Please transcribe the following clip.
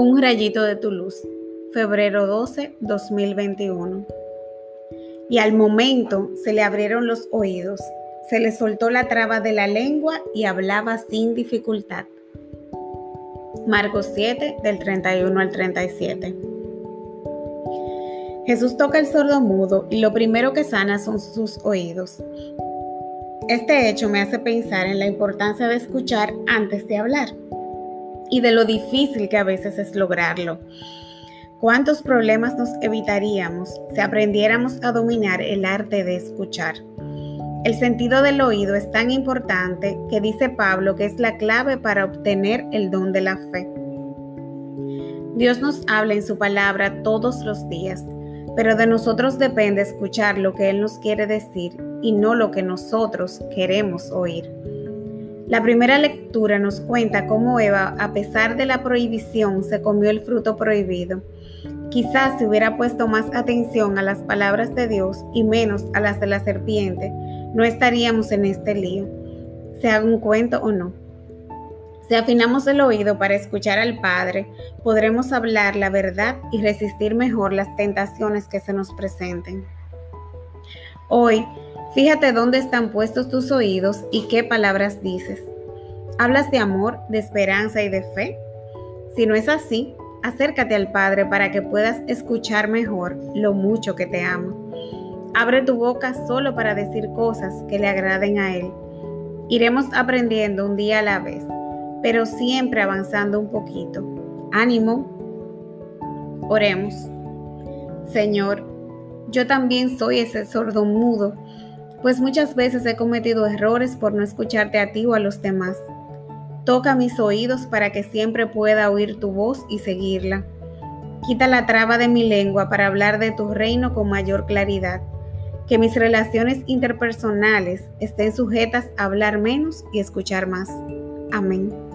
Un rayito de tu luz, febrero 12, 2021. Y al momento se le abrieron los oídos, se le soltó la traba de la lengua y hablaba sin dificultad. Marcos 7, del 31 al 37. Jesús toca el sordo mudo y lo primero que sana son sus oídos. Este hecho me hace pensar en la importancia de escuchar antes de hablar y de lo difícil que a veces es lograrlo. ¿Cuántos problemas nos evitaríamos si aprendiéramos a dominar el arte de escuchar? El sentido del oído es tan importante que dice Pablo que es la clave para obtener el don de la fe. Dios nos habla en su palabra todos los días, pero de nosotros depende escuchar lo que Él nos quiere decir y no lo que nosotros queremos oír. La primera lectura nos cuenta cómo Eva, a pesar de la prohibición, se comió el fruto prohibido. Quizás si hubiera puesto más atención a las palabras de Dios y menos a las de la serpiente, no estaríamos en este lío, sea un cuento o no. Si afinamos el oído para escuchar al Padre, podremos hablar la verdad y resistir mejor las tentaciones que se nos presenten. Hoy Fíjate dónde están puestos tus oídos y qué palabras dices. ¿Hablas de amor, de esperanza y de fe? Si no es así, acércate al Padre para que puedas escuchar mejor lo mucho que te ama. Abre tu boca solo para decir cosas que le agraden a Él. Iremos aprendiendo un día a la vez, pero siempre avanzando un poquito. Ánimo. Oremos. Señor, yo también soy ese sordo mudo pues muchas veces he cometido errores por no escucharte a ti o a los demás. Toca mis oídos para que siempre pueda oír tu voz y seguirla. Quita la traba de mi lengua para hablar de tu reino con mayor claridad. Que mis relaciones interpersonales estén sujetas a hablar menos y escuchar más. Amén.